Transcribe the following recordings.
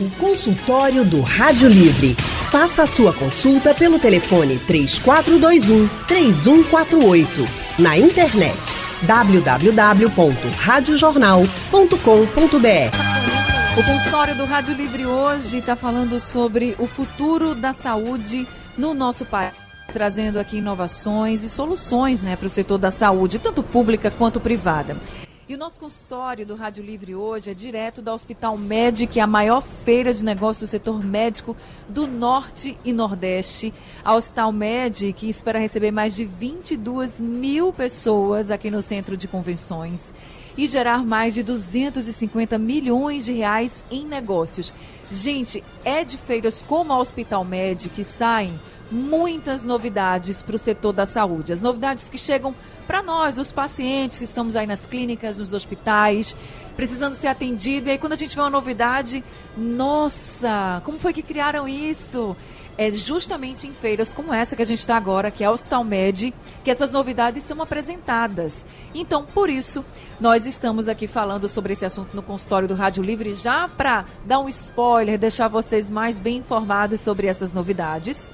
O consultório do Rádio Livre. Faça a sua consulta pelo telefone 3421 3148. Na internet www.radiojornal.com.br. O consultório do Rádio Livre hoje está falando sobre o futuro da saúde no nosso país trazendo aqui inovações e soluções né, para o setor da saúde, tanto pública quanto privada. E o nosso consultório do Rádio Livre hoje é direto da Hospital é a maior feira de negócios do setor médico do Norte e Nordeste. A Hospital Med, que espera receber mais de 22 mil pessoas aqui no centro de convenções e gerar mais de 250 milhões de reais em negócios. Gente, é de feiras como a Hospital Med que saem muitas novidades para o setor da saúde. As novidades que chegam para nós, os pacientes que estamos aí nas clínicas, nos hospitais, precisando ser atendido. E aí, quando a gente vê uma novidade, nossa, como foi que criaram isso? É justamente em feiras como essa que a gente está agora, que é a Hospital Med, que essas novidades são apresentadas. Então, por isso, nós estamos aqui falando sobre esse assunto no consultório do Rádio Livre, já para dar um spoiler, deixar vocês mais bem informados sobre essas novidades.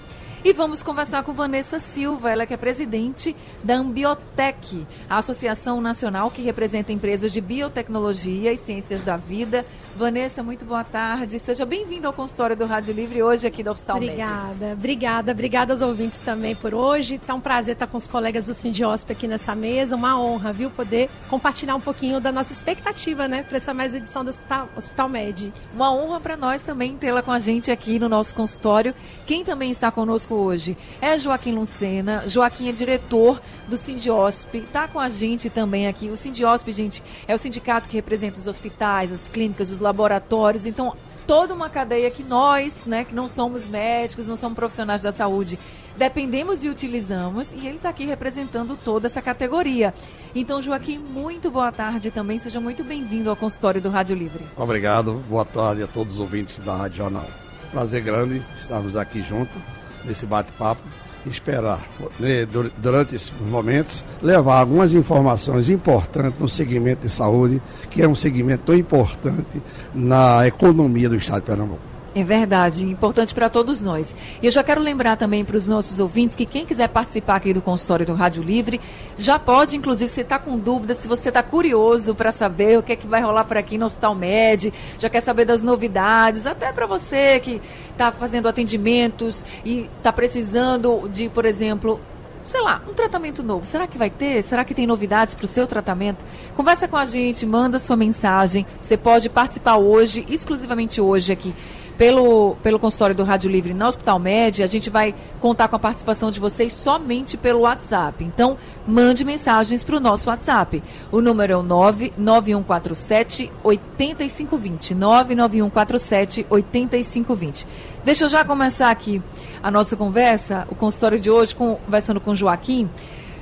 E vamos conversar com Vanessa Silva, ela que é presidente da Ambiotec, a Associação Nacional que representa empresas de biotecnologia e ciências da vida. Vanessa, muito boa tarde. Seja bem-vinda ao consultório do Rádio Livre hoje aqui da Hospital Obrigada, Médio. obrigada. Obrigada aos ouvintes também por hoje. Tá um prazer estar com os colegas do Sindiosp aqui nessa mesa. Uma honra, viu, poder compartilhar um pouquinho da nossa expectativa, né, para essa mais edição do Hospital, Hospital Med. Uma honra para nós também tê-la com a gente aqui no nosso consultório. Quem também está conosco hoje é Joaquim Lucena. Joaquim é diretor do Sindiosp, está com a gente também aqui. O Sindiosp, gente, é o sindicato que representa os hospitais, as clínicas, os laboratórios. Então, toda uma cadeia que nós, né, que não somos médicos, não somos profissionais da saúde, dependemos e utilizamos, e ele está aqui representando toda essa categoria. Então, Joaquim, muito boa tarde também, seja muito bem-vindo ao consultório do Rádio Livre. Obrigado, boa tarde a todos os ouvintes da Rádio Jornal. Prazer grande estarmos aqui juntos nesse bate-papo esperar, né, durante esses momentos, levar algumas informações importantes no segmento de saúde, que é um segmento tão importante na economia do Estado de Pernambuco. É verdade, importante para todos nós. E eu já quero lembrar também para os nossos ouvintes que quem quiser participar aqui do consultório do Rádio Livre, já pode, inclusive, se está com dúvida, se você está curioso para saber o que é que vai rolar por aqui no Hospital Med, já quer saber das novidades, até para você que está fazendo atendimentos e está precisando de, por exemplo, sei lá, um tratamento novo. Será que vai ter? Será que tem novidades para o seu tratamento? Conversa com a gente, manda sua mensagem. Você pode participar hoje, exclusivamente hoje aqui pelo, pelo consultório do Rádio Livre na Hospital Média, a gente vai contar com a participação de vocês somente pelo WhatsApp. Então, mande mensagens para o nosso WhatsApp. O número é o 99147 8520. 99147 8520. Deixa eu já começar aqui a nossa conversa, o consultório de hoje, conversando com Joaquim.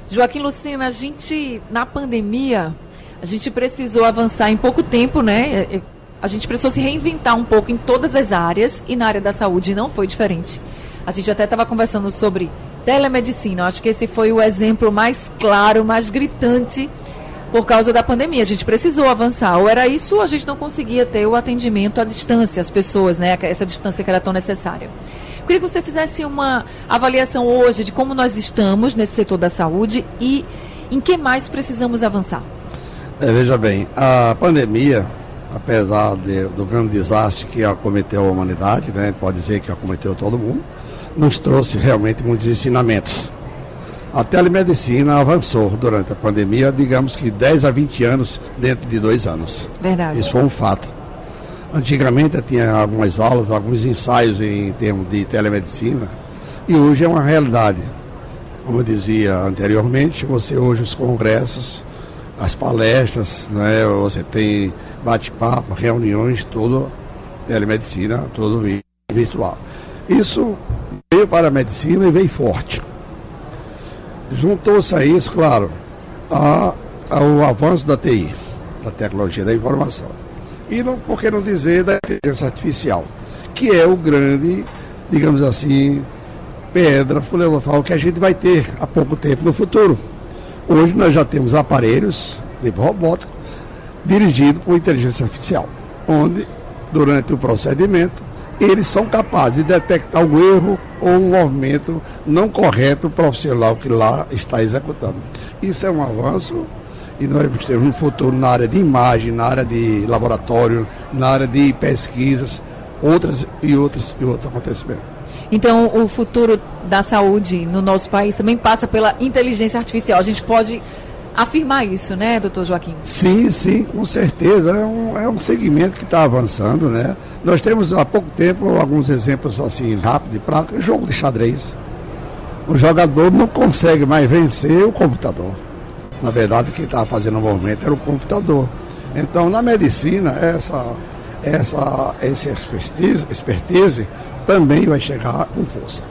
Joaquim Lucina, a gente, na pandemia, a gente precisou avançar em pouco tempo, né? A gente precisou se reinventar um pouco em todas as áreas e na área da saúde não foi diferente. A gente até estava conversando sobre telemedicina. Eu acho que esse foi o exemplo mais claro, mais gritante por causa da pandemia. A gente precisou avançar. Ou era isso, ou a gente não conseguia ter o atendimento à distância, as pessoas, né? Essa distância que era tão necessária. Eu queria que você fizesse uma avaliação hoje de como nós estamos nesse setor da saúde e em que mais precisamos avançar. É, veja bem, a pandemia apesar de, do grande desastre que acometeu a humanidade, né, pode dizer que acometeu todo mundo, nos trouxe realmente muitos ensinamentos. A telemedicina avançou durante a pandemia, digamos que 10 a 20 anos dentro de dois anos. Verdade. Isso foi um fato. Antigamente tinha algumas aulas, alguns ensaios em termos de telemedicina, e hoje é uma realidade. Como eu dizia anteriormente, você hoje os congressos, as palestras, né, você tem bate-papo, reuniões, tudo telemedicina, tudo virtual. Isso veio para a medicina e veio forte. Juntou-se a isso, claro, a, ao avanço da TI, da tecnologia da informação. E não, por que não dizer da inteligência artificial, que é o grande, digamos assim, pedra filosofal que a gente vai ter há pouco tempo no futuro. Hoje nós já temos aparelhos de robótica dirigido por inteligência artificial, onde durante o procedimento, eles são capazes de detectar o erro ou um movimento não correto profissional que lá está executando. Isso é um avanço e nós temos um futuro na área de imagem, na área de laboratório, na área de pesquisas, outras e outros e outros acontecimentos. Então, o futuro da saúde no nosso país também passa pela inteligência artificial. A gente pode afirmar isso, né, doutor Joaquim? Sim, sim, com certeza. É um, é um segmento que está avançando, né? Nós temos há pouco tempo alguns exemplos assim, rápido e prático, jogo de xadrez. O jogador não consegue mais vencer o computador. Na verdade, quem estava fazendo o movimento era o computador. Então, na medicina, essa, essa, essa expertise, expertise também vai chegar com força.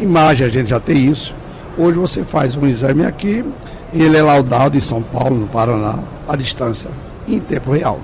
Imagem, a gente já tem isso. Hoje você faz um exame aqui, ele é laudado em São Paulo, no Paraná, à distância, em tempo real.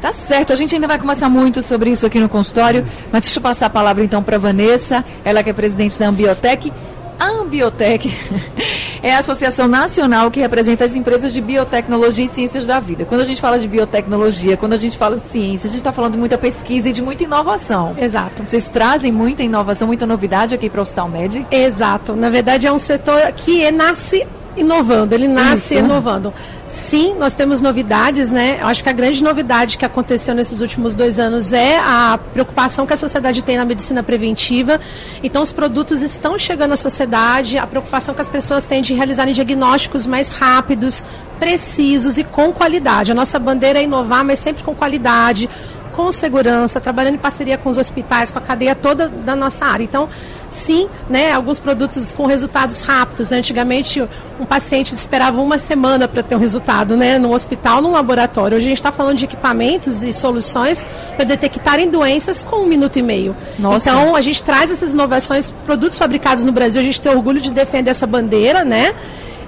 Tá certo, a gente ainda vai conversar muito sobre isso aqui no consultório, mas deixa eu passar a palavra então para Vanessa, ela que é presidente da Ambiotec. Ambiotec é a associação nacional que representa as empresas de biotecnologia e ciências da vida. Quando a gente fala de biotecnologia, quando a gente fala de ciência, a gente está falando de muita pesquisa e de muita inovação. Exato. Vocês trazem muita inovação, muita novidade aqui para o Hospital Med? Exato. Na verdade, é um setor que nasce inovando, ele nasce Isso. inovando. Sim, nós temos novidades, né? Eu acho que a grande novidade que aconteceu nesses últimos dois anos é a preocupação que a sociedade tem na medicina preventiva. Então, os produtos estão chegando à sociedade, a preocupação que as pessoas têm de realizarem diagnósticos mais rápidos, precisos e com qualidade. A nossa bandeira é inovar, mas sempre com qualidade, com segurança, trabalhando em parceria com os hospitais, com a cadeia toda da nossa área. Então, sim, né, alguns produtos com resultados rápidos. Né? Antigamente, um paciente esperava uma semana para ter um resultado, né, num hospital, num laboratório. Hoje a gente está falando de equipamentos e soluções para detectarem doenças com um minuto e meio. Nossa. Então, a gente traz essas inovações, produtos fabricados no Brasil, a gente tem orgulho de defender essa bandeira, né?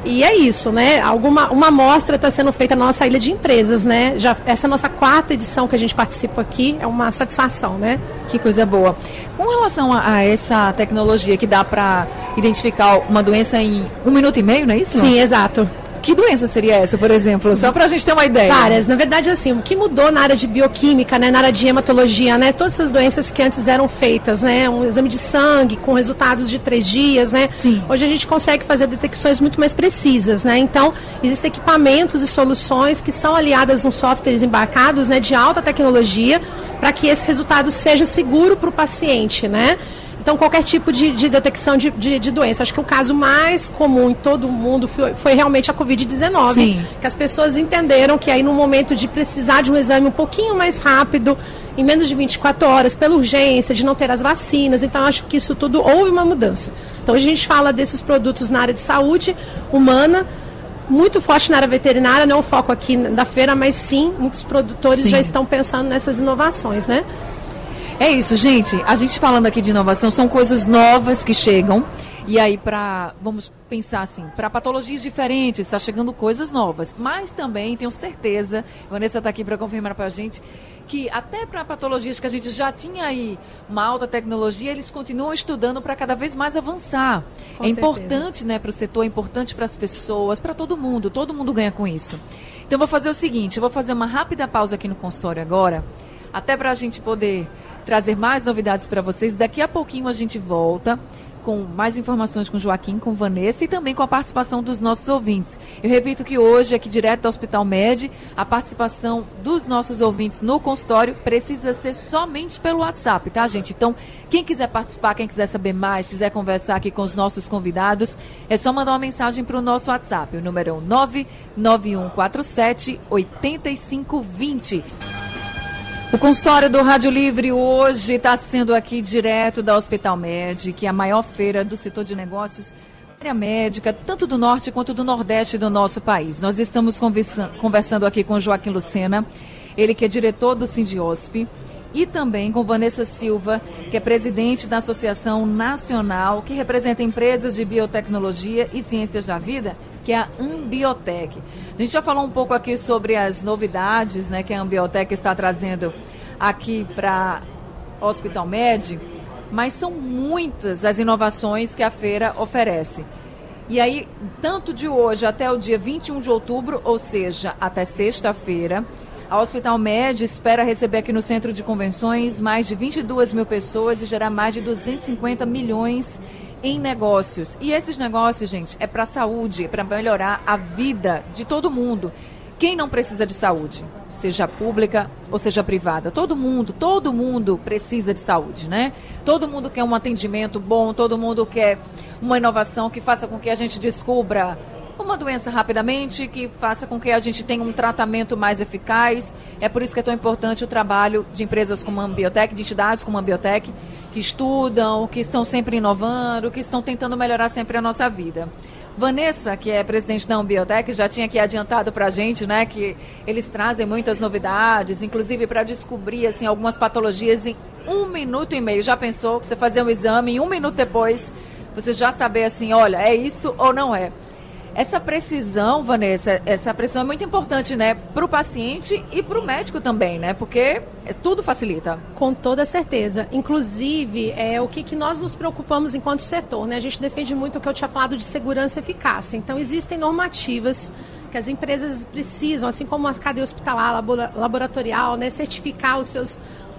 E é isso, né? Alguma uma amostra está sendo feita na nossa ilha de empresas, né? Já essa é a nossa quarta edição que a gente participa aqui é uma satisfação, né? Que coisa boa. Com relação a, a essa tecnologia que dá para identificar uma doença em um minuto e meio, não é isso? Sim, exato. Que doença seria essa, por exemplo? Só para a gente ter uma ideia. Várias. Na verdade, assim, o que mudou na área de bioquímica, né, na área de hematologia, né, todas essas doenças que antes eram feitas, né, um exame de sangue com resultados de três dias, né, Sim. hoje a gente consegue fazer detecções muito mais precisas, né, então existem equipamentos e soluções que são aliadas a softwares embarcados, né, de alta tecnologia, para que esse resultado seja seguro para o paciente, né. Então, qualquer tipo de, de detecção de, de, de doença. Acho que o caso mais comum em todo o mundo foi, foi realmente a Covid-19. Sim. Que as pessoas entenderam que aí no momento de precisar de um exame um pouquinho mais rápido, em menos de 24 horas, pela urgência, de não ter as vacinas. Então, acho que isso tudo houve uma mudança. Então, a gente fala desses produtos na área de saúde humana, muito forte na área veterinária, não o foco aqui da feira, mas sim, muitos produtores Sim. já estão pensando nessas inovações, né? É isso, gente. A gente falando aqui de inovação, são coisas novas que chegam. E aí, para, vamos pensar assim, para patologias diferentes, está chegando coisas novas. Mas também, tenho certeza, Vanessa está aqui para confirmar para a gente, que até para patologias que a gente já tinha aí uma alta tecnologia, eles continuam estudando para cada vez mais avançar. Com é certeza. importante né, para o setor, é importante para as pessoas, para todo mundo. Todo mundo ganha com isso. Então, vou fazer o seguinte, vou fazer uma rápida pausa aqui no consultório agora, até para a gente poder trazer mais novidades para vocês. Daqui a pouquinho a gente volta com mais informações com Joaquim, com Vanessa e também com a participação dos nossos ouvintes. Eu repito que hoje, aqui direto do Hospital Med, a participação dos nossos ouvintes no consultório precisa ser somente pelo WhatsApp, tá, gente? Então, quem quiser participar, quem quiser saber mais, quiser conversar aqui com os nossos convidados, é só mandar uma mensagem para o nosso WhatsApp. O número é o 99147 8520. O consultório do Rádio Livre hoje está sendo aqui direto da Hospital Med, que é a maior feira do setor de negócios área médica, tanto do norte quanto do nordeste do nosso país. Nós estamos conversa conversando aqui com Joaquim Lucena, ele que é diretor do Sindiosp, e também com Vanessa Silva, que é presidente da Associação Nacional, que representa empresas de biotecnologia e ciências da vida, que é a Ambiotec. A gente já falou um pouco aqui sobre as novidades né, que a Ambiotec está trazendo aqui para Hospital Med, mas são muitas as inovações que a feira oferece. E aí, tanto de hoje até o dia 21 de outubro, ou seja, até sexta-feira, A Hospital Med espera receber aqui no Centro de Convenções mais de 22 mil pessoas e gerar mais de 250 milhões em negócios. E esses negócios, gente, é para saúde, é para melhorar a vida de todo mundo. Quem não precisa de saúde? Seja pública ou seja privada. Todo mundo, todo mundo precisa de saúde, né? Todo mundo quer um atendimento bom, todo mundo quer uma inovação que faça com que a gente descubra uma doença rapidamente, que faça com que a gente tenha um tratamento mais eficaz. É por isso que é tão importante o trabalho de empresas como a Ambiotec, de entidades como a Ambiotec, que estudam, que estão sempre inovando, que estão tentando melhorar sempre a nossa vida. Vanessa, que é presidente da Ambiotec, já tinha aqui adiantado para a gente, né, que eles trazem muitas novidades, inclusive para descobrir assim algumas patologias em um minuto e meio. Já pensou você fazer um exame e um minuto depois você já saber assim, olha, é isso ou não é? Essa precisão, Vanessa, essa precisão é muito importante, né, para o paciente e para o médico também, né, porque tudo facilita. Com toda certeza. Inclusive, é o que, que nós nos preocupamos enquanto setor, né? A gente defende muito o que eu tinha falado de segurança e eficácia. Então, existem normativas que as empresas precisam, assim como a cadeia hospitalar, laboratorial, né, certificar os seus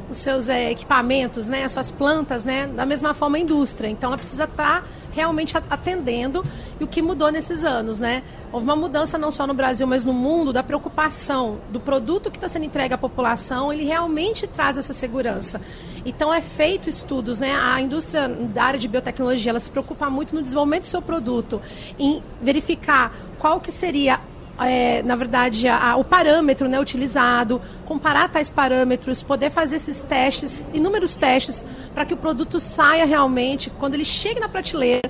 os seus é, equipamentos, né, as suas plantas, né, da mesma forma a indústria. Então ela precisa estar tá realmente atendendo e o que mudou nesses anos, né? Houve uma mudança não só no Brasil, mas no mundo da preocupação do produto que está sendo entregue à população, ele realmente traz essa segurança. Então é feito estudos, né? A indústria da área de biotecnologia, ela se preocupa muito no desenvolvimento do seu produto, em verificar qual que seria é, na verdade, a, a, o parâmetro né, utilizado, comparar tais parâmetros, poder fazer esses testes, inúmeros testes, para que o produto saia realmente, quando ele chegue na prateleira,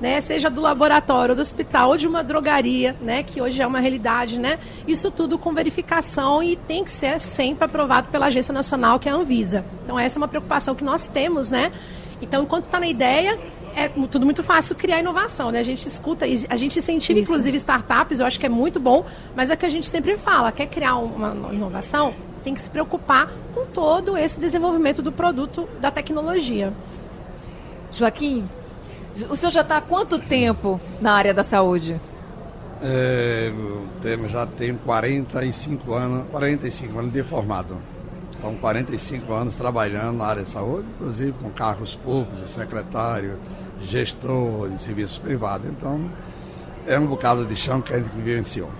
né, seja do laboratório, do hospital ou de uma drogaria, né, que hoje é uma realidade, né, isso tudo com verificação e tem que ser sempre aprovado pela Agência Nacional, que é a Anvisa. Então, essa é uma preocupação que nós temos, né, então, enquanto está na ideia, é tudo muito fácil criar inovação, né? A gente escuta, a gente incentiva, Isso. inclusive, startups, eu acho que é muito bom, mas é o que a gente sempre fala, quer criar uma inovação, tem que se preocupar com todo esse desenvolvimento do produto, da tecnologia. Joaquim, o senhor já está há quanto tempo na área da saúde? É, já tenho 45 anos, 45 anos de formado. Então, 45 anos trabalhando na área de saúde, inclusive com cargos públicos, secretário, gestor de serviços privados. Então, é um bocado de chão que a gente vivenciou.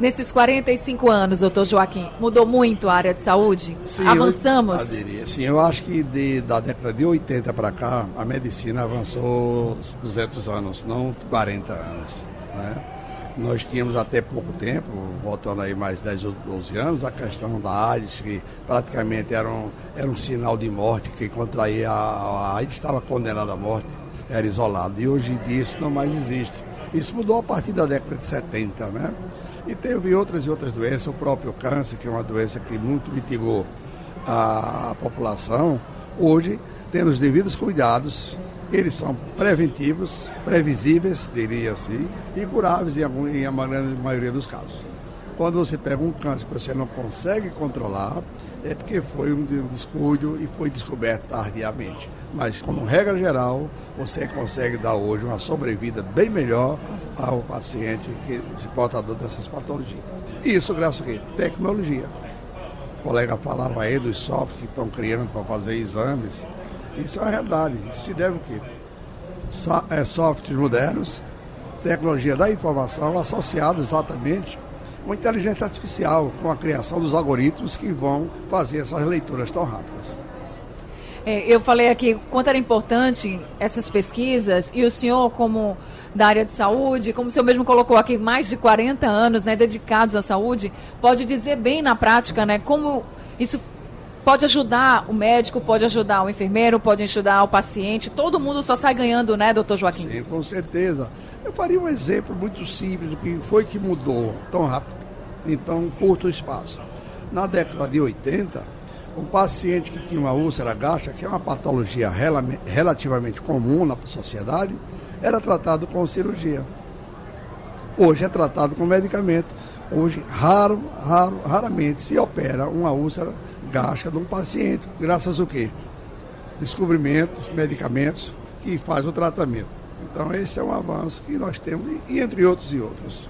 Nesses 45 anos, doutor Joaquim, mudou muito a área de saúde? Sim, Avançamos? Eu, eu diria. Sim, eu acho que de, da década de 80 para cá, a medicina avançou 200 anos, não 40 anos. Né? Nós tínhamos até pouco tempo, voltando aí mais 10 ou 12 anos, a questão da AIDS, que praticamente era um, era um sinal de morte, que contraía a, a AIDS estava condenado à morte, era isolado. E hoje disso não mais existe. Isso mudou a partir da década de 70, né? E teve outras e outras doenças, o próprio câncer, que é uma doença que muito mitigou a, a população, hoje, tendo os devidos cuidados, eles são preventivos, previsíveis, diria assim, e curáveis em, algum, em a maioria dos casos. Quando você pega um câncer que você não consegue controlar, é porque foi um descuido e foi descoberto tardiamente. Mas, como regra geral, você consegue dar hoje uma sobrevida bem melhor ao paciente que se portador dessas patologias. Isso graças a quê? Tecnologia. O colega falava aí dos softwares que estão criando para fazer exames isso é uma realidade. Isso se deve o quê? So, é, softwares modernos, tecnologia da informação associada exatamente com inteligência artificial, com a criação dos algoritmos que vão fazer essas leituras tão rápidas. É, eu falei aqui quanto era importante essas pesquisas e o senhor, como da área de saúde, como o senhor mesmo colocou aqui, mais de 40 anos né, dedicados à saúde, pode dizer bem na prática né, como isso pode ajudar o médico, pode ajudar o enfermeiro, pode ajudar o paciente. Todo mundo só sai ganhando, né, doutor Joaquim? Sim, com certeza. Eu faria um exemplo muito simples do que foi que mudou tão rápido, em tão curto espaço. Na década de 80, um paciente que tinha uma úlcera gástrica, que é uma patologia relativamente comum na sociedade, era tratado com cirurgia. Hoje é tratado com medicamento. Hoje, raro, raro, raramente se opera uma úlcera gástrica de um paciente, graças ao quê? Descobrimentos, medicamentos que faz o tratamento. Então esse é um avanço que nós temos, e entre outros e outros.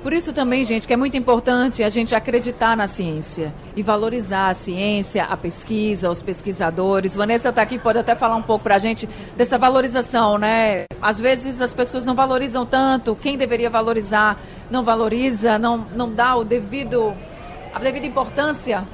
Por isso também, gente, que é muito importante a gente acreditar na ciência e valorizar a ciência, a pesquisa, os pesquisadores. Vanessa está aqui, pode até falar um pouco para a gente dessa valorização, né? Às vezes as pessoas não valorizam tanto, quem deveria valorizar não valoriza, não, não dá o devido a devida importância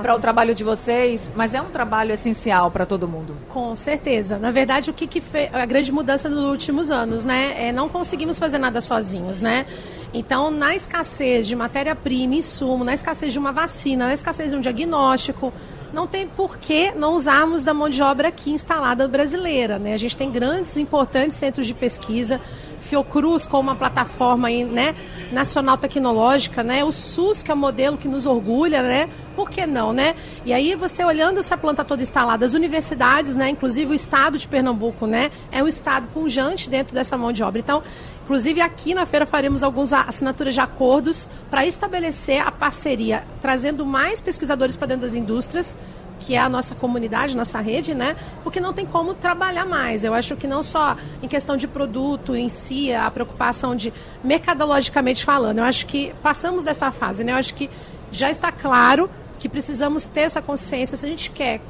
para o trabalho de vocês, mas é um trabalho essencial para todo mundo. Com certeza. Na verdade, o que, que fez a grande mudança nos últimos anos, né? É não conseguimos fazer nada sozinhos, né? Então, na escassez de matéria-prima, insumo, na escassez de uma vacina, na escassez de um diagnóstico, não tem por que não usarmos da mão de obra aqui instalada brasileira. Né? A gente tem grandes, importantes centros de pesquisa, Fiocruz com uma plataforma né, nacional tecnológica, né, o SUS que é o modelo que nos orgulha, né, por que não, né? E aí você olhando essa planta toda instalada, as universidades, né, inclusive o estado de Pernambuco, né, é um estado pujante dentro dessa mão de obra. Então, Inclusive, aqui na feira faremos algumas assinaturas de acordos para estabelecer a parceria, trazendo mais pesquisadores para dentro das indústrias, que é a nossa comunidade, nossa rede, né? Porque não tem como trabalhar mais. Eu acho que não só em questão de produto em si, a preocupação de mercadologicamente falando. Eu acho que passamos dessa fase, né? Eu acho que já está claro que precisamos ter essa consciência se a gente quer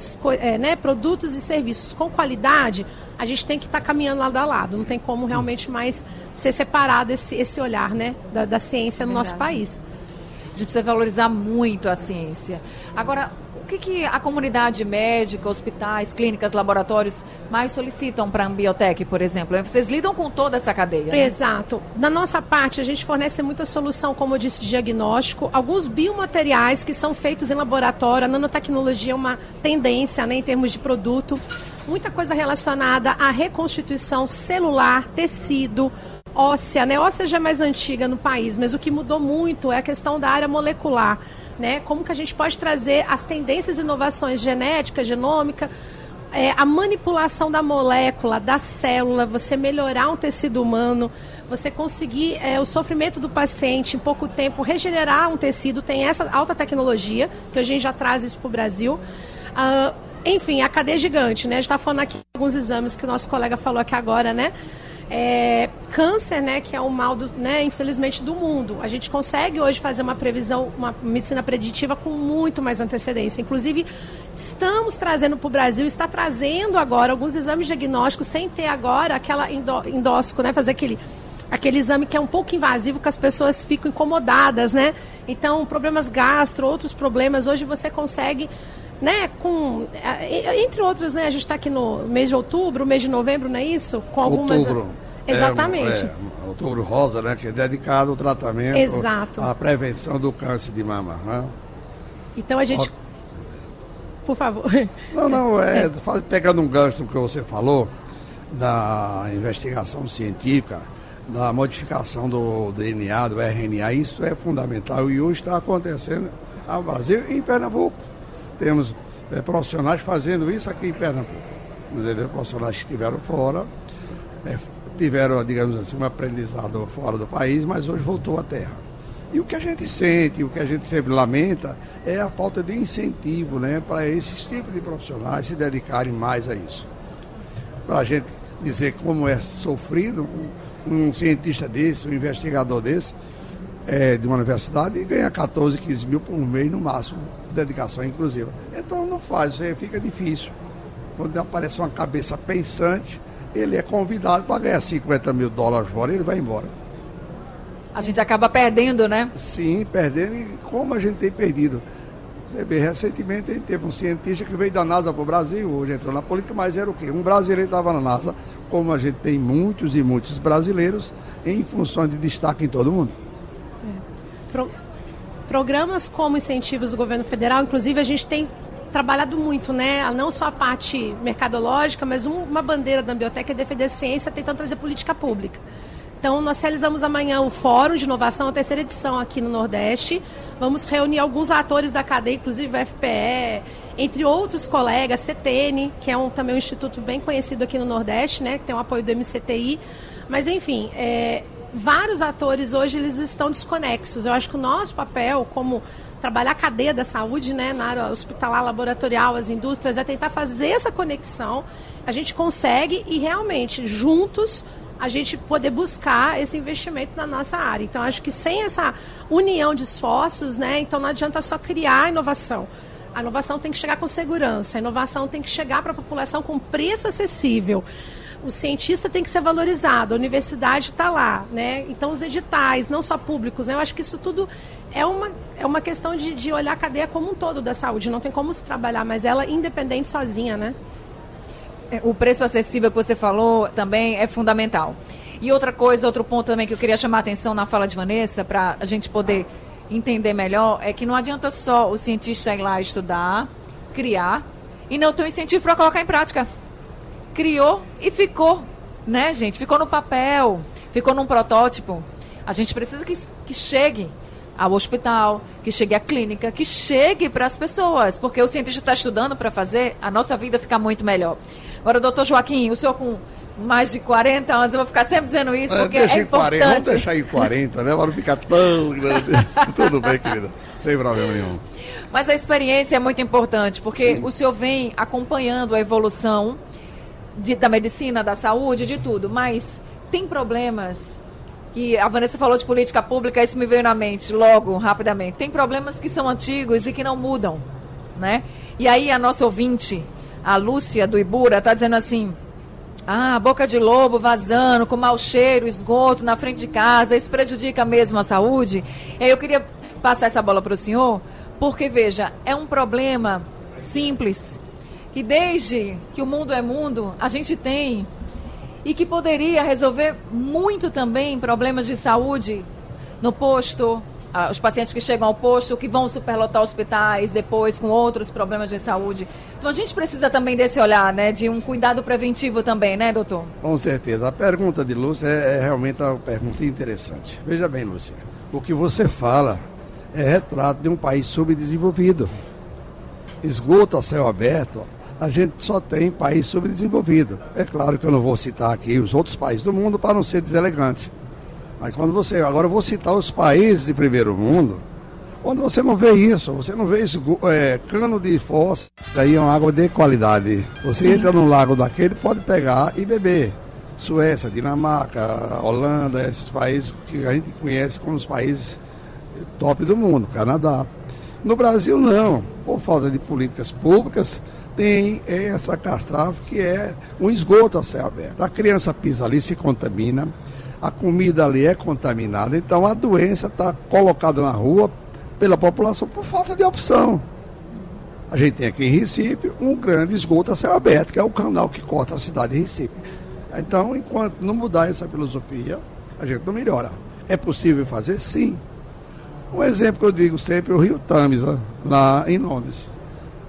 que, é, né, produtos e serviços com qualidade, a gente tem que estar tá caminhando lado a lado. Não tem como realmente mais ser separado esse, esse olhar né, da, da ciência no Verdade. nosso país. A gente precisa valorizar muito a ciência. Agora, que, que a comunidade médica, hospitais, clínicas, laboratórios mais solicitam para a Ambiotec, por exemplo? Vocês lidam com toda essa cadeia. Né? Exato. Da nossa parte, a gente fornece muita solução, como eu disse, diagnóstico, alguns biomateriais que são feitos em laboratório. A nanotecnologia é uma tendência né, em termos de produto. Muita coisa relacionada à reconstituição celular, tecido, óssea, né? Óssea já é mais antiga no país, mas o que mudou muito é a questão da área molecular né? Como que a gente pode trazer as tendências e inovações genética, genômica, é, a manipulação da molécula, da célula, você melhorar um tecido humano, você conseguir é, o sofrimento do paciente em pouco tempo, regenerar um tecido, tem essa alta tecnologia, que a gente já traz isso para o Brasil. Uh, enfim, a cadeia é gigante, né? A gente está falando aqui alguns exames que o nosso colega falou aqui agora, né? É, câncer, né, que é o mal, do, né, infelizmente, do mundo. A gente consegue hoje fazer uma previsão, uma medicina preditiva com muito mais antecedência. Inclusive, estamos trazendo para o Brasil, está trazendo agora alguns exames diagnósticos sem ter agora aquela endó, né, fazer aquele aquele exame que é um pouco invasivo, que as pessoas ficam incomodadas, né? Então, problemas gastro, outros problemas, hoje você consegue né, com é, entre outras, né, a gente está aqui no mês de outubro, mês de novembro, não é isso? Com algumas outubro. Exatamente. É, é, outubro rosa, né, que é dedicado ao tratamento, Exato. à prevenção do câncer de mama, né? Então a gente por favor. Não, não, é, pegando um gancho do que você falou, da investigação científica, da modificação do DNA, do RNA, isso é fundamental e hoje está acontecendo no Brasil e em Pernambuco. Temos é, profissionais fazendo isso aqui em Pernambuco. Entendeu? Profissionais que estiveram fora, é, tiveram, digamos assim, um aprendizado fora do país, mas hoje voltou à terra. E o que a gente sente, o que a gente sempre lamenta, é a falta de incentivo né, para esses tipos de profissionais se dedicarem mais a isso. Para a gente dizer como é sofrido um, cientista desse, um investigador desse, é, de uma universidade e ganha 14, 15 mil por mês no máximo, dedicação inclusiva. Então não faz, fica difícil. Quando aparece uma cabeça pensante, ele é convidado para ganhar 50 mil dólares fora e ele vai embora. A gente acaba perdendo, né? Sim, perdendo e como a gente tem perdido. Você vê, recentemente a gente teve um cientista que veio da NASA para o Brasil, hoje entrou na política, mas era o quê? Um brasileiro estava na NASA, como a gente tem muitos e muitos brasileiros em função de destaque em todo mundo. Pro, programas como incentivos do governo federal, inclusive a gente tem trabalhado muito, né? Não só a parte mercadológica, mas um, uma bandeira da biblioteca é defender a ciência, tentando trazer política pública. Então, nós realizamos amanhã o Fórum de Inovação, a terceira edição aqui no Nordeste. Vamos reunir alguns atores da cadeia, inclusive o FPE, entre outros colegas, CTN, que é um, também um instituto bem conhecido aqui no Nordeste, né? Que tem o apoio do MCTI. Mas, enfim, é, vários atores hoje eles estão desconexos. Eu acho que o nosso papel como trabalhar a cadeia da saúde, né, na área hospitalar, laboratorial, as indústrias, é tentar fazer essa conexão. A gente consegue e realmente juntos a gente poder buscar esse investimento na nossa área. Então, acho que sem essa união de esforços, né, então não adianta só criar inovação. A inovação tem que chegar com segurança, a inovação tem que chegar para a população com preço acessível o cientista tem que ser valorizado, a universidade está lá, né? Então os editais, não só públicos, né? Eu acho que isso tudo é uma, é uma questão de, de olhar a cadeia como um todo da saúde. Não tem como se trabalhar, mas ela independente sozinha, né? É, o preço acessível que você falou também é fundamental. E outra coisa, outro ponto também que eu queria chamar a atenção na fala de Vanessa, para a gente poder entender melhor, é que não adianta só o cientista ir lá estudar, criar, e não ter um incentivo para colocar em prática criou e ficou, né, gente? Ficou no papel, ficou num protótipo. A gente precisa que, que chegue ao hospital, que chegue à clínica, que chegue para as pessoas, porque o cientista está estudando para fazer a nossa vida ficar muito melhor. Agora, doutor Joaquim, o senhor com mais de 40 anos, eu vou ficar sempre dizendo isso, é, porque é importante. 40, vamos deixar em 40, né? Para não ficar tão grande. Tudo bem, querida. Sem problema nenhum. Mas a experiência é muito importante, porque Sim. o senhor vem acompanhando a evolução de, da medicina, da saúde, de tudo, mas tem problemas que a Vanessa falou de política pública, isso me veio na mente logo, rapidamente. Tem problemas que são antigos e que não mudam, né? E aí a nossa ouvinte, a Lúcia do Ibura, está dizendo assim: "Ah, boca de lobo vazando com mau cheiro, esgoto na frente de casa, isso prejudica mesmo a saúde?" E aí eu queria passar essa bola para o senhor, porque veja, é um problema simples que desde que o mundo é mundo, a gente tem e que poderia resolver muito também problemas de saúde no posto, os pacientes que chegam ao posto, que vão superlotar hospitais depois com outros problemas de saúde. Então a gente precisa também desse olhar, né, de um cuidado preventivo também, né, doutor? Com certeza. A pergunta de Lúcia é, é realmente uma pergunta interessante. Veja bem, Lúcia, o que você fala é retrato de um país subdesenvolvido. Esgoto a céu aberto, a gente só tem país subdesenvolvido. É claro que eu não vou citar aqui os outros países do mundo para não ser deselegante. Mas quando você. Agora eu vou citar os países de primeiro mundo, onde você não vê isso, você não vê isso, é, cano de fossa, aí é uma água de qualidade. Você Sim. entra no lago daquele, pode pegar e beber. Suécia, Dinamarca, Holanda, esses países que a gente conhece como os países top do mundo, Canadá. No Brasil não, por falta de políticas públicas, tem essa castrave que é um esgoto a céu aberto. A criança pisa ali, se contamina, a comida ali é contaminada, então a doença está colocada na rua pela população por falta de opção. A gente tem aqui em Recife um grande esgoto a céu aberto, que é o canal que corta a cidade de Recife. Então, enquanto não mudar essa filosofia, a gente não melhora. É possível fazer? Sim. Um exemplo que eu digo sempre é o Rio Tamisa, lá em Londres.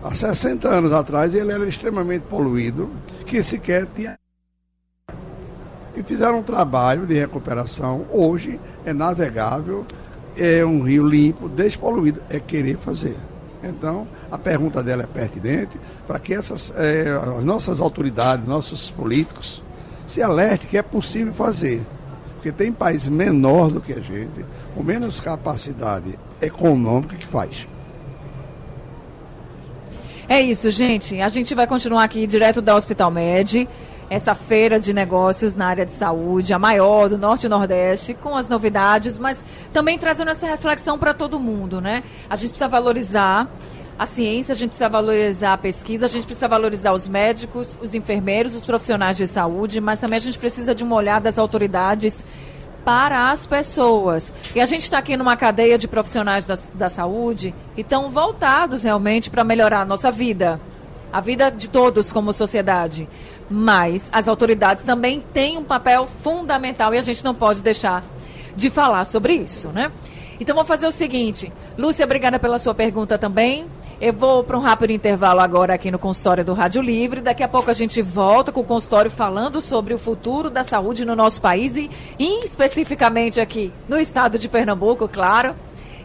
Há 60 anos atrás ele era extremamente poluído, que sequer tinha. E fizeram um trabalho de recuperação. Hoje é navegável, é um rio limpo, despoluído. É querer fazer. Então, a pergunta dela é pertinente para que essas, é, as nossas autoridades, nossos políticos, se alertem que é possível fazer. Porque tem países menor do que a gente, com menos capacidade econômica que faz. É isso, gente. A gente vai continuar aqui direto da Hospital Med, essa feira de negócios na área de saúde, a maior do Norte e Nordeste, com as novidades, mas também trazendo essa reflexão para todo mundo, né? A gente precisa valorizar a ciência, a gente precisa valorizar a pesquisa, a gente precisa valorizar os médicos, os enfermeiros, os profissionais de saúde, mas também a gente precisa de uma olhada das autoridades para as pessoas. E a gente está aqui numa cadeia de profissionais da, da saúde que estão voltados realmente para melhorar a nossa vida, a vida de todos como sociedade. Mas as autoridades também têm um papel fundamental e a gente não pode deixar de falar sobre isso, né? Então vou fazer o seguinte, Lúcia, obrigada pela sua pergunta também. Eu vou para um rápido intervalo agora aqui no consultório do Rádio Livre. Daqui a pouco a gente volta com o consultório falando sobre o futuro da saúde no nosso país e, e especificamente aqui no estado de Pernambuco, claro.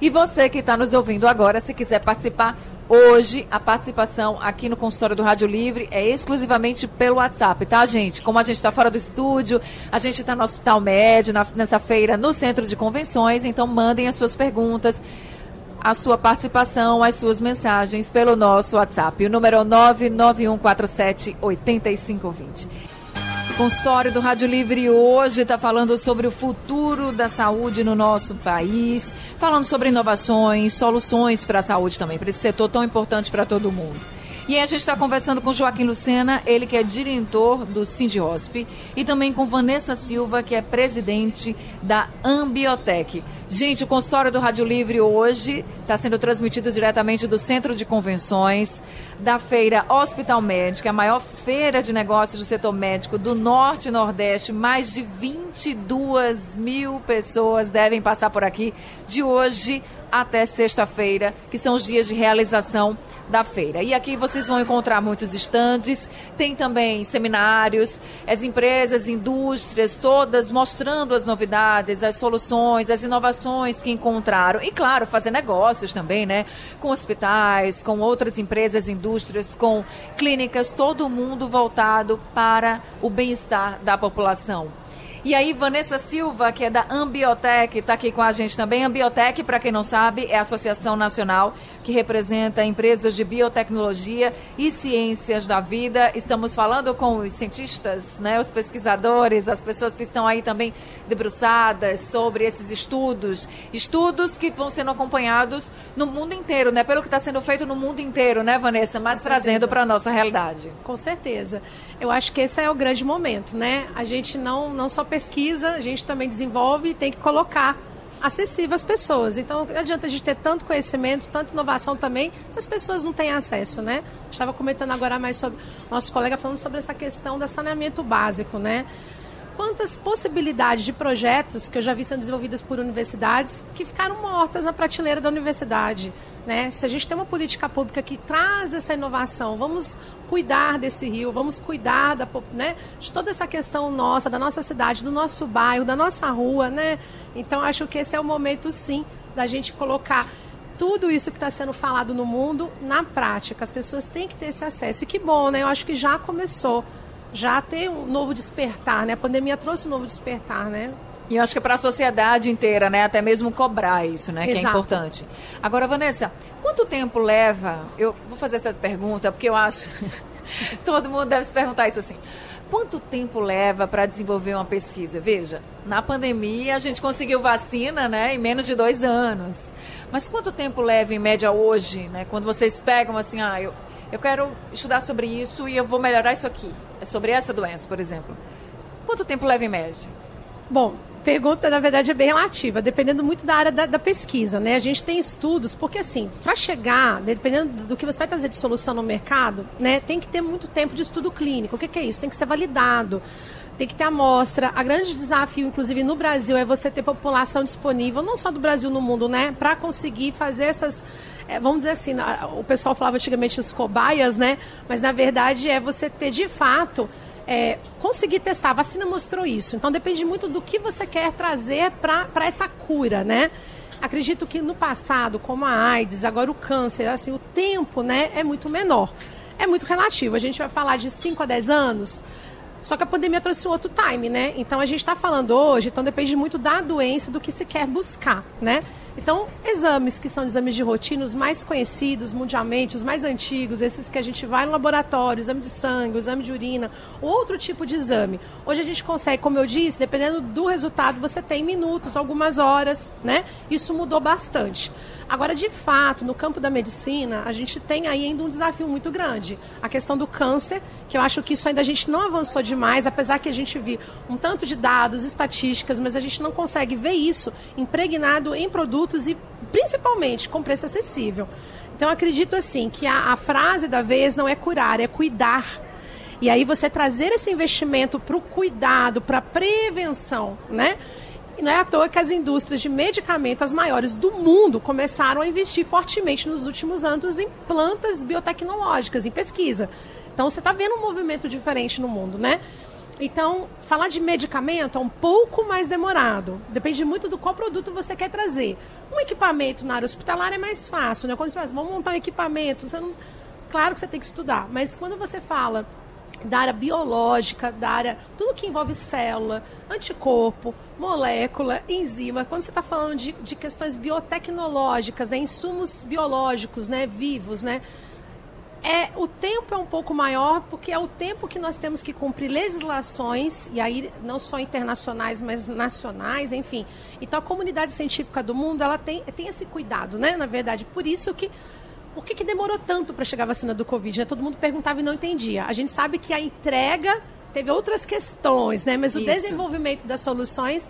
E você que está nos ouvindo agora, se quiser participar, Hoje, a participação aqui no consultório do Rádio Livre é exclusivamente pelo WhatsApp, tá, gente? Como a gente está fora do estúdio, a gente está no Hospital Med, na, nessa feira no Centro de Convenções, então mandem as suas perguntas a sua participação, as suas mensagens pelo nosso WhatsApp. O número é 99147 8520. consultório do Rádio Livre hoje está falando sobre o futuro da saúde no nosso país, falando sobre inovações, soluções para a saúde também, para esse setor tão importante para todo mundo. E aí a gente está conversando com Joaquim Lucena, ele que é diretor do Sindiosp, e também com Vanessa Silva, que é presidente da Ambiotec. Gente, o consultório do Rádio Livre hoje está sendo transmitido diretamente do Centro de Convenções da feira Hospital Médica, a maior feira de negócios do setor médico do Norte e Nordeste. Mais de 22 mil pessoas devem passar por aqui de hoje até sexta-feira, que são os dias de realização da feira. E aqui vocês vão encontrar muitos estandes, tem também seminários, as empresas, indústrias, todas mostrando as novidades, as soluções, as inovações que encontraram. E, claro, fazer negócios também, né? Com hospitais, com outras empresas, indústrias, com clínicas, todo mundo voltado para o bem-estar da população. E aí, Vanessa Silva, que é da Ambiotec, está aqui com a gente também. Ambiotec, para quem não sabe, é a Associação Nacional que representa empresas de biotecnologia e ciências da vida. Estamos falando com os cientistas, né, os pesquisadores, as pessoas que estão aí também debruçadas sobre esses estudos. Estudos que vão sendo acompanhados no mundo inteiro, né? Pelo que está sendo feito no mundo inteiro, né, Vanessa? Mas trazendo para a nossa realidade. Com certeza. Eu acho que esse é o grande momento, né? A gente não, não só pesquisa, a gente também desenvolve e tem que colocar acessível às pessoas. Então, não adianta a gente ter tanto conhecimento, tanta inovação também, se as pessoas não têm acesso, né? Estava comentando agora mais sobre nosso colega falando sobre essa questão do saneamento básico, né? Quantas possibilidades de projetos que eu já vi sendo desenvolvidas por universidades que ficaram mortas na prateleira da universidade. Né? Se a gente tem uma política pública que traz essa inovação, vamos cuidar desse rio, vamos cuidar da, né, de toda essa questão nossa, da nossa cidade, do nosso bairro, da nossa rua. Né? Então, acho que esse é o momento, sim, da gente colocar tudo isso que está sendo falado no mundo na prática. As pessoas têm que ter esse acesso. E que bom, né? Eu acho que já começou. Já tem um novo despertar, né? A pandemia trouxe um novo despertar, né? E eu acho que é para a sociedade inteira, né? Até mesmo cobrar isso, né? Exato. Que é importante. Agora, Vanessa, quanto tempo leva? Eu vou fazer essa pergunta porque eu acho todo mundo deve se perguntar isso assim. Quanto tempo leva para desenvolver uma pesquisa? Veja, na pandemia a gente conseguiu vacina, né? Em menos de dois anos. Mas quanto tempo leva em média hoje, né? Quando vocês pegam assim, ah, eu, eu quero estudar sobre isso e eu vou melhorar isso aqui. É sobre essa doença, por exemplo. Quanto tempo leva em média? Bom, pergunta, na verdade, é bem relativa, dependendo muito da área da, da pesquisa, né? A gente tem estudos, porque assim, para chegar, dependendo do que você vai trazer de solução no mercado, né, tem que ter muito tempo de estudo clínico. O que, que é isso? Tem que ser validado tem que ter amostra. A grande desafio, inclusive no Brasil, é você ter população disponível, não só do Brasil, no mundo, né? Para conseguir fazer essas. É, vamos dizer assim, o pessoal falava antigamente os cobaias, né? Mas na verdade é você ter de fato é, conseguir testar. A vacina mostrou isso. Então depende muito do que você quer trazer para essa cura, né? Acredito que no passado, como a AIDS, agora o câncer, assim, o tempo, né, é muito menor. É muito relativo. A gente vai falar de 5 a 10 anos. Só que a pandemia trouxe um outro time, né? Então a gente está falando hoje, então depende muito da doença, do que se quer buscar, né? Então, exames que são exames de rotina, os mais conhecidos mundialmente, os mais antigos, esses que a gente vai no laboratório, exame de sangue, exame de urina, outro tipo de exame. Hoje a gente consegue, como eu disse, dependendo do resultado, você tem minutos, algumas horas, né? Isso mudou bastante. Agora, de fato, no campo da medicina, a gente tem aí ainda um desafio muito grande. A questão do câncer, que eu acho que isso ainda a gente não avançou demais, apesar que a gente viu um tanto de dados, estatísticas, mas a gente não consegue ver isso impregnado em produtos e principalmente com preço acessível. Então, acredito assim que a, a frase da vez não é curar, é cuidar. E aí você trazer esse investimento para o cuidado, para a prevenção, né? E não é à toa que as indústrias de medicamento, as maiores do mundo, começaram a investir fortemente nos últimos anos em plantas biotecnológicas, em pesquisa. Então você está vendo um movimento diferente no mundo, né? Então, falar de medicamento é um pouco mais demorado. Depende muito do qual produto você quer trazer. Um equipamento na área hospitalar é mais fácil, né? Quando você fala, assim, vamos montar um equipamento, você não... claro que você tem que estudar, mas quando você fala da área biológica, da área, tudo que envolve célula, anticorpo, molécula, enzima. Quando você está falando de, de questões biotecnológicas, né, insumos biológicos, né, vivos, né, É, o tempo é um pouco maior porque é o tempo que nós temos que cumprir legislações, e aí não só internacionais, mas nacionais, enfim. Então a comunidade científica do mundo, ela tem, tem esse cuidado, né? Na verdade, por isso que por que, que demorou tanto para chegar a vacina do Covid? Né? Todo mundo perguntava e não entendia. A gente sabe que a entrega teve outras questões, né? Mas o isso. desenvolvimento das soluções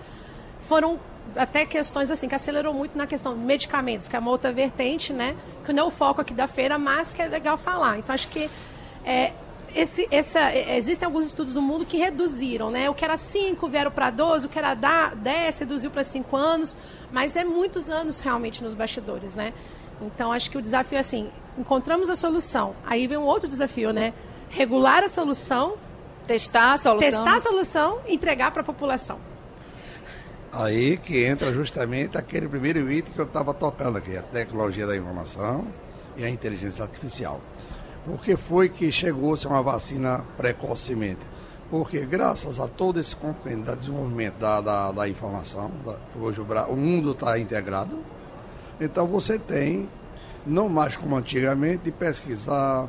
foram até questões assim que acelerou muito na questão de medicamentos, que é uma outra vertente, né? Que não é o foco aqui da feira, mas que é legal falar. Então acho que é, esse, essa, é, existem alguns estudos no mundo que reduziram, né? O que era 5 vieram para 12, o que era 10 reduziu para 5 anos, mas é muitos anos realmente nos bastidores, né? Então acho que o desafio é assim, encontramos a solução, aí vem um outro desafio, né? Regular a solução, testar a solução, testar a solução, entregar para a população. Aí que entra justamente aquele primeiro item que eu estava tocando aqui, a tecnologia da informação e a inteligência artificial. Por que foi que chegou-se a uma vacina precocemente? Porque graças a todo esse compêndio da desenvolvimento da, da, da informação, da, hoje o, o mundo está integrado, então você tem, não mais como antigamente, de pesquisar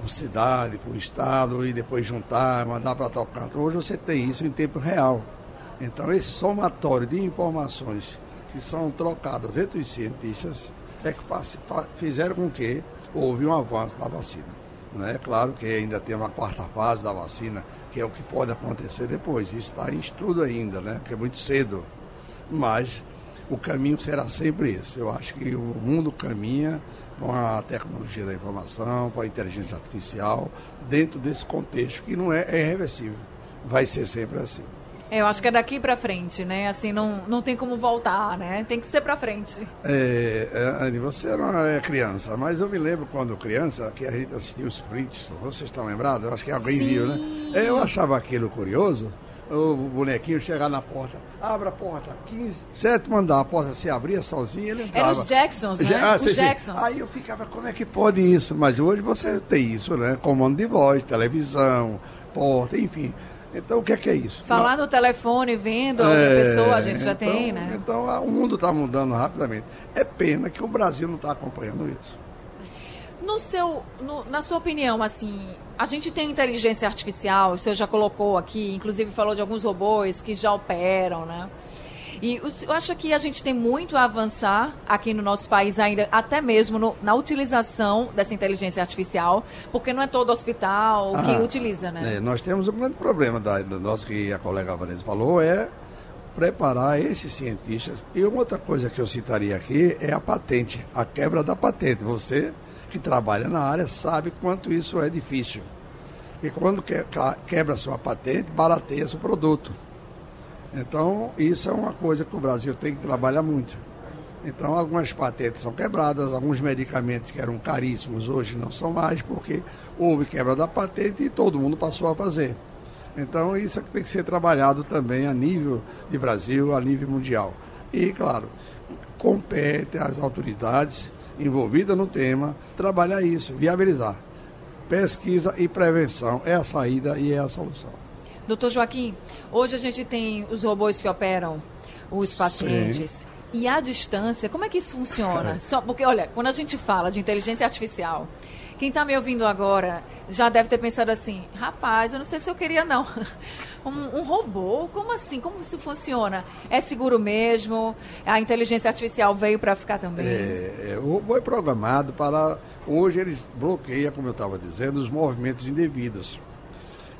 por cidade, por estado, e depois juntar, mandar para tal canto. Hoje você tem isso em tempo real. Então, esse somatório de informações que são trocadas entre os cientistas é que faz, fizeram com que houve um avanço da vacina. É claro que ainda tem uma quarta fase da vacina, que é o que pode acontecer depois. Isso está em estudo ainda, né? Que é muito cedo. Mas o caminho será sempre esse. Eu acho que o mundo caminha com a tecnologia da informação, com a inteligência artificial, dentro desse contexto que não é, é irreversível. Vai ser sempre assim. É, eu acho que é daqui para frente, né? Assim, não, não tem como voltar, né? Tem que ser para frente. É, é, Anne, você não é criança, mas eu me lembro quando criança que a gente assistia os Flintstones. Vocês estão lembrados? Eu acho que alguém Sim. viu, né? É, eu achava aquilo curioso o bonequinho chegar na porta, abra a porta, 15, sétimo andar, a porta se abria sozinha, ele entrava. Era os Jacksons, né? Ah, os Jacksons. Aí eu ficava, como é que pode isso? Mas hoje você tem isso, né? Comando de voz, televisão, porta, enfim. Então, o que é, que é isso? Falar Não, no telefone, vendo a é, pessoa, a gente já então, tem, né? Então, o mundo está mudando rapidamente. É pena que o Brasil não está acompanhando isso. No seu, no, na sua opinião, assim, a gente tem inteligência artificial, o senhor já colocou aqui, inclusive falou de alguns robôs que já operam, né? E eu acho que a gente tem muito a avançar aqui no nosso país ainda, até mesmo no, na utilização dessa inteligência artificial, porque não é todo hospital ah, que utiliza, né? É, nós temos um grande problema da, da nosso que a colega Vanessa falou é preparar esses cientistas. E uma outra coisa que eu citaria aqui é a patente, a quebra da patente. Você que trabalha na área sabe quanto isso é difícil. E quando quebra-se uma patente, barateia-se o produto. Então, isso é uma coisa que o Brasil tem que trabalhar muito. Então, algumas patentes são quebradas, alguns medicamentos que eram caríssimos hoje não são mais, porque houve quebra da patente e todo mundo passou a fazer. Então, isso é que tem que ser trabalhado também a nível de Brasil, a nível mundial. E, claro, compete às autoridades envolvidas no tema trabalhar isso, viabilizar. Pesquisa e prevenção é a saída e é a solução. Doutor Joaquim, hoje a gente tem os robôs que operam os pacientes. Sim. E à distância, como é que isso funciona? Só porque, olha, quando a gente fala de inteligência artificial, quem está me ouvindo agora já deve ter pensado assim: rapaz, eu não sei se eu queria, não. Um, um, robô? Como assim? Como isso funciona? É seguro mesmo? A inteligência artificial veio para ficar também? É, é, o robô é programado para. Hoje ele bloqueia, como eu estava dizendo, os movimentos indevidos.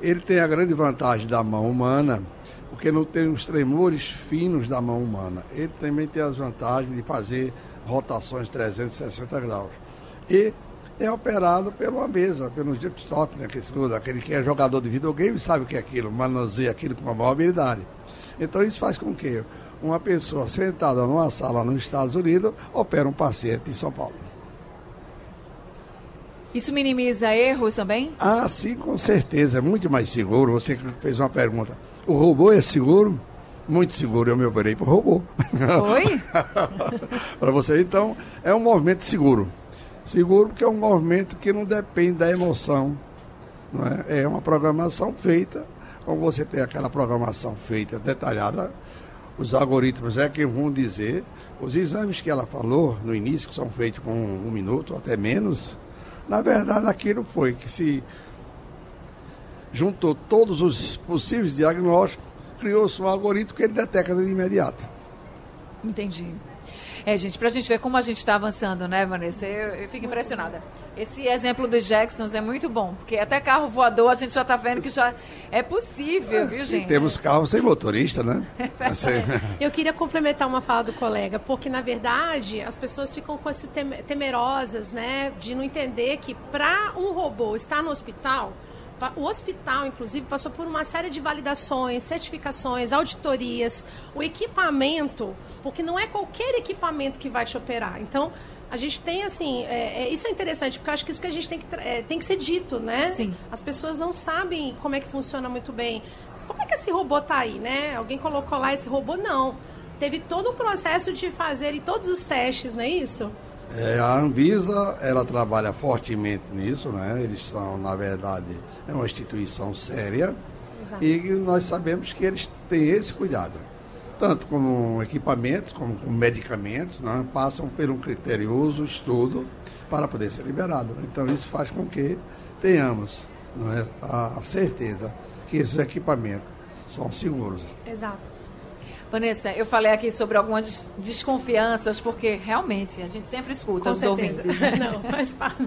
Ele tem a grande vantagem da mão humana, porque não tem os tremores finos da mão humana. Ele também tem as vantagens de fazer rotações 360 graus. E é operado por uma mesa, pelo laptop, né, que estuda, aquele que é jogador de videogame sabe o que é aquilo, manuseia aquilo com uma maior habilidade. Então isso faz com que uma pessoa sentada numa sala nos Estados Unidos opera um paciente em São Paulo. Isso minimiza erros também? Ah, sim, com certeza. É muito mais seguro. Você fez uma pergunta. O robô é seguro? Muito seguro. Eu me operei para o robô. Foi? para você, então, é um movimento seguro. Seguro porque é um movimento que não depende da emoção. Não é? é uma programação feita. Como você tem aquela programação feita, detalhada, os algoritmos é que vão dizer. Os exames que ela falou no início, que são feitos com um minuto, até menos, Na verdade, aquilo foi que se juntou todos os possíveis diagnósticos, criou-se um algoritmo que ele detecta de imediato. Entendi. É, gente, para a gente ver como a gente está avançando, né, Vanessa? Eu, eu, fico impressionada. Esse exemplo dos Jacksons é muito bom, porque até carro voador a gente já está vendo que já é possível, é, viu, sim, gente? Temos carros sem motorista, né? eu queria complementar uma fala do colega, porque na verdade as pessoas ficam com esse temerosas, né, de não entender que para um robô estar no hospital o hospital, inclusive, passou por uma série de validações, certificações, auditorias, o equipamento, porque não é qualquer equipamento que vai te operar. Então, a gente tem assim, é, é, isso é interessante, porque eu acho que isso que a gente tem que, é, tem que ser dito, né? Sim. As pessoas não sabem como é que funciona muito bem. Como é que esse robô tá aí, né? Alguém colocou lá esse robô? Não. Teve todo um processo de fazer todos os testes, não é isso? É, a Anvisa, ela trabalha fortemente nisso, né? Eles são, na verdade, é uma instituição séria Exato. e nós sabemos que eles têm esse cuidado. Tanto com equipamentos, como com medicamentos, né? passam por um criterioso estudo para poder ser liberado. Então isso faz com que tenhamos é, a certeza que esses equipamentos são seguros. Exato. Vanessa, eu falei aqui sobre algumas desconfianças, porque realmente a gente sempre escuta Com os certeza. ouvintes. Né? Não, faz parte.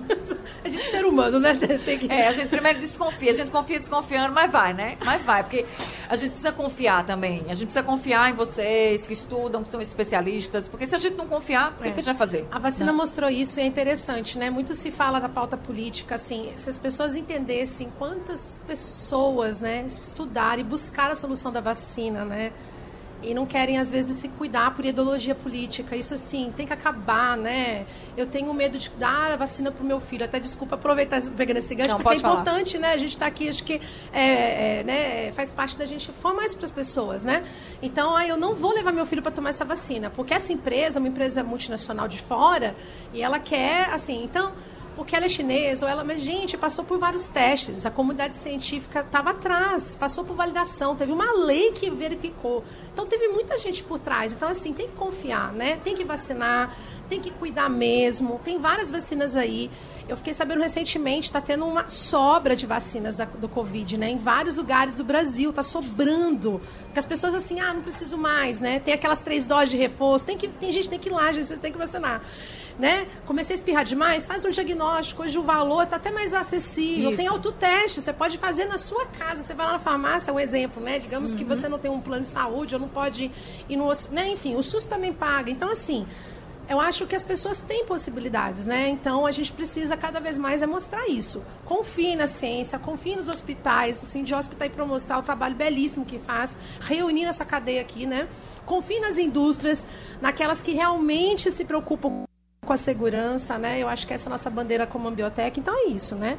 A gente é ser humano, né? Tem que... É, a gente primeiro desconfia, a gente confia desconfiando, mas vai, né? Mas vai, porque a gente precisa confiar também. A gente precisa confiar em vocês que estudam, que são especialistas, porque se a gente não confiar, o que, é. que a gente vai fazer? A vacina não. mostrou isso e é interessante, né? Muito se fala da pauta política, assim, se as pessoas entendessem quantas pessoas, né, estudaram e buscaram a solução da vacina, né? E não querem às vezes se cuidar por ideologia política. Isso assim tem que acabar, né? Eu tenho medo de dar a vacina para o meu filho. Até desculpa aproveitar pegando esse gancho, não, porque é importante, falar. né? A gente está aqui, acho que é, é, né, faz parte da gente informar isso para as pessoas, né? Então, aí eu não vou levar meu filho para tomar essa vacina, porque essa empresa, uma empresa multinacional de fora, e ela quer, assim, então porque ela é chinesa, ou ela, mas gente, passou por vários testes, a comunidade científica estava atrás, passou por validação, teve uma lei que verificou. Então teve muita gente por trás. Então, assim, tem que confiar, né? Tem que vacinar, tem que cuidar mesmo. Tem várias vacinas aí. Eu fiquei sabendo recentemente, está tendo uma sobra de vacinas da, do Covid, né? Em vários lugares do Brasil, está sobrando. Porque as pessoas assim, ah, não preciso mais, né? Tem aquelas três doses de reforço, tem, que, tem gente que tem que ir lá, gente, você tem que vacinar né? Comecei a espirrar demais, faz um diagnóstico. Hoje o valor está até mais acessível. Isso. Tem autoteste, você pode fazer na sua casa. Você vai lá na farmácia, é um exemplo, né? Digamos uhum. que você não tem um plano de saúde ou não pode ir no né? Enfim, o SUS também paga. Então, assim, eu acho que as pessoas têm possibilidades, né? Então a gente precisa cada vez mais é mostrar isso. Confie na ciência, confie nos hospitais, assim, de hospital e promoção, o trabalho belíssimo que faz, reunir essa cadeia aqui, né? Confie nas indústrias, naquelas que realmente se preocupam com a segurança, né? Eu acho que essa é a nossa bandeira como Ambiotec. Então é isso, né?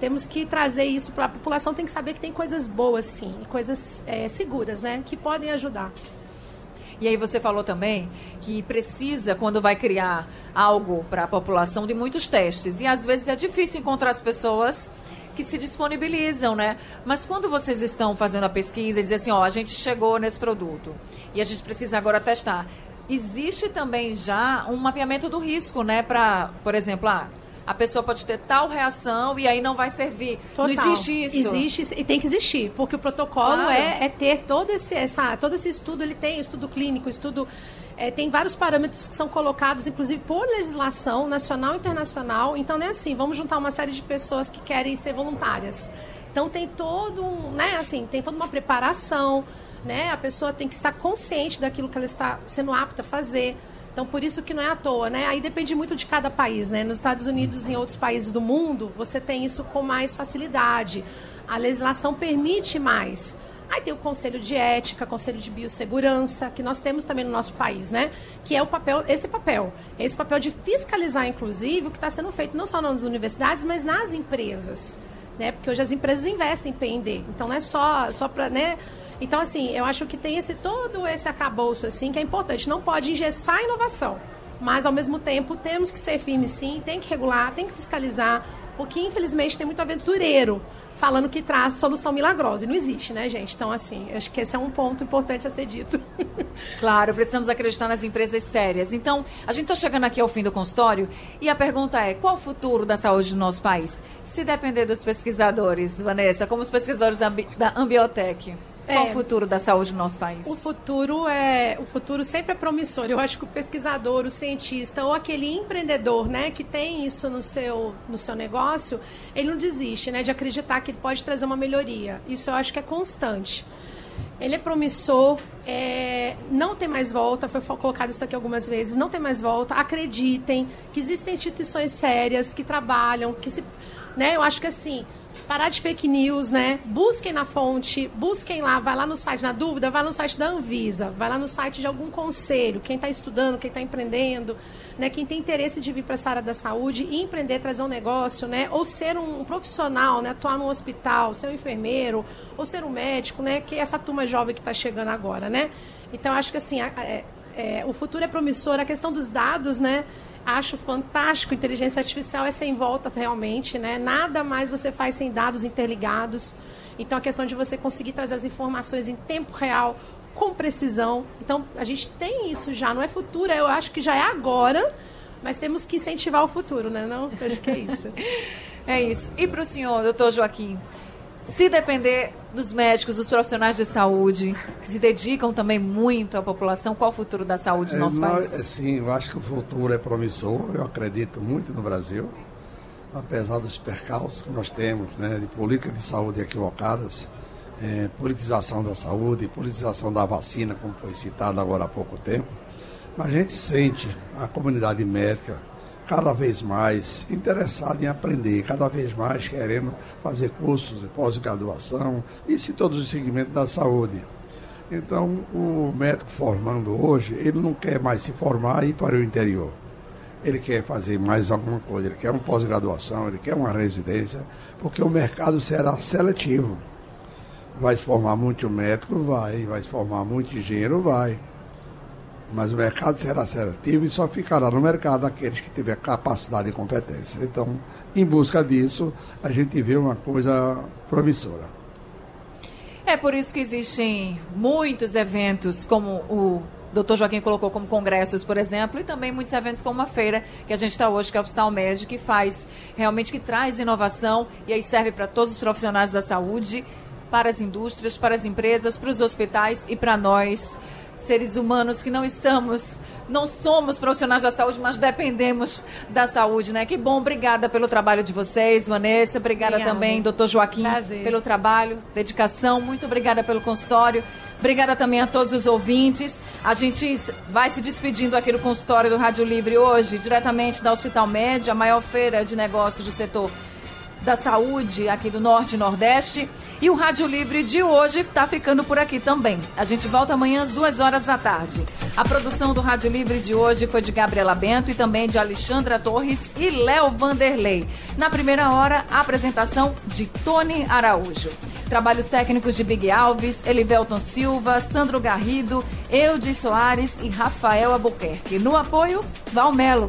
Temos que trazer isso para a população, tem que saber que tem coisas boas, sim, coisas é, seguras, né? Que podem ajudar. E aí você falou também que precisa, quando vai criar algo para a população, de muitos testes. E às vezes é difícil encontrar as pessoas que se disponibilizam, né? Mas quando vocês estão fazendo a pesquisa e dizem assim, ó, a gente chegou nesse produto e a gente precisa agora testar, existe também já um mapeamento do risco, né? Para, por exemplo, ah, a pessoa pode ter tal reação e aí não vai servir. Total. Não existe isso. Existe e tem que existir, porque o protocolo claro. é, é, ter todo esse, essa, todo esse estudo, ele tem estudo clínico, estudo. É, tem vários parâmetros que são colocados, inclusive por legislação nacional e internacional. Então, não é assim, vamos juntar uma série de pessoas que querem ser voluntárias. Então tem todo um, né, assim, tem toda uma preparação né? A pessoa tem que estar consciente daquilo que ela está sendo apta a fazer. Então, por isso que não é à toa, né? Aí depende muito de cada país, né? Nos Estados Unidos e em outros países do mundo, você tem isso com mais facilidade. A legislação permite mais. Aí tem o Conselho de Ética, Conselho de Biossegurança, que nós temos também no nosso país, né? Que é o papel, esse papel, esse papel de fiscalizar, inclusive, o que está sendo feito não só nas universidades, mas nas empresas, né? Porque hoje as empresas investem em P&D, então não é só, só para, né? Então, assim, eu acho que tem esse todo esse acabouço, assim, que é importante. Não pode engessar a inovação. Mas, ao mesmo tempo, temos que ser firmes, sim. Tem que regular, tem que fiscalizar. Porque, infelizmente, tem muito aventureiro falando que traz solução milagrosa. E não existe, né, gente? Então, assim, acho que esse é um ponto importante a ser dito. Claro, precisamos acreditar nas empresas sérias. Então, a gente está chegando aqui ao fim do consultório e a pergunta é: qual o futuro da saúde do nosso país? Se depender dos pesquisadores, Vanessa, como os pesquisadores da, da Ambiotech. Qual é, o futuro da saúde no nosso país? O futuro é, o futuro sempre é promissor. Eu acho que o pesquisador, o cientista ou aquele empreendedor, né, que tem isso no seu, no seu negócio, ele não desiste, né, de acreditar que ele pode trazer uma melhoria. Isso eu acho que é constante. Ele é promissor, é, não tem mais volta, foi colocado isso aqui algumas vezes, não tem mais volta. Acreditem que existem instituições sérias que trabalham, que se, né, eu acho que assim, parar de fake news, né? Busquem na fonte, busquem lá, vai lá no site, na dúvida, vai no site da Anvisa, vai lá no site de algum conselho, quem está estudando, quem está empreendendo, né? Quem tem interesse de vir para essa área da saúde e empreender, trazer um negócio, né? Ou ser um profissional, né? Atuar no hospital, ser um enfermeiro, ou ser um médico, né? Que é essa turma jovem que está chegando agora, né? Então, acho que assim, é, é, o futuro é promissor. A questão dos dados, né? Acho fantástico. Inteligência artificial é sem volta realmente, né? Nada mais você faz sem dados interligados. Então, a questão de você conseguir trazer as informações em tempo real, com precisão. Então, a gente tem isso já, não é futuro, eu acho que já é agora, mas temos que incentivar o futuro, né? Não, acho que é isso. é isso. E para o senhor, doutor Joaquim, se depender dos médicos, dos profissionais de saúde, que se dedicam também muito à população, qual o futuro da saúde no nosso é, país? Sim, eu acho que o futuro é promissor, eu acredito muito no Brasil, apesar dos percalços que nós temos, né, de políticas de saúde equivocadas, é, politização da saúde, politização da vacina, como foi citado agora há pouco tempo. Mas a gente sente a comunidade médica cada vez mais interessada em aprender, cada vez mais querendo fazer cursos de pós-graduação, isso em todos os segmentos da saúde. Então, o médico formando hoje, ele não quer mais se formar e ir para o interior. Ele quer fazer mais alguma coisa, ele quer uma pós-graduação, ele quer uma residência, porque o mercado será seletivo. Vai se formar muito médico? Vai. Vai se formar muito engenheiro? Vai. Mas o mercado será seletivo e só ficará no mercado aqueles que tiver capacidade e competência. Então, em busca disso, a gente vê uma coisa promissora. É por isso que existem muitos eventos, como o Dr. Joaquim colocou como congressos, por exemplo, e também muitos eventos como a feira que a gente está hoje, que é o Hospital Médico, que faz realmente que traz inovação e aí serve para todos os profissionais da saúde, para as indústrias, para as empresas, para os hospitais e para nós seres humanos que não estamos, não somos profissionais da saúde, mas dependemos da saúde, né? Que bom, obrigada pelo trabalho de vocês, Vanessa, obrigada, obrigada. também, doutor Joaquim, Prazer. pelo trabalho, dedicação, muito obrigada pelo consultório. Obrigada também a todos os ouvintes. A gente vai se despedindo aqui do consultório do Rádio Livre hoje, diretamente da Hospital Média, a maior feira de negócios do setor da saúde aqui do Norte e Nordeste. E o Rádio Livre de hoje está ficando por aqui também. A gente volta amanhã às duas horas da tarde. A produção do Rádio Livre de hoje foi de Gabriela Bento e também de Alexandra Torres e Léo Vanderlei. Na primeira hora, a apresentação de Tony Araújo. Trabalhos técnicos de Big Alves, Elivelton Silva, Sandro Garrido, Eudes Soares e Rafael Albuquerque. No apoio, Valmelo.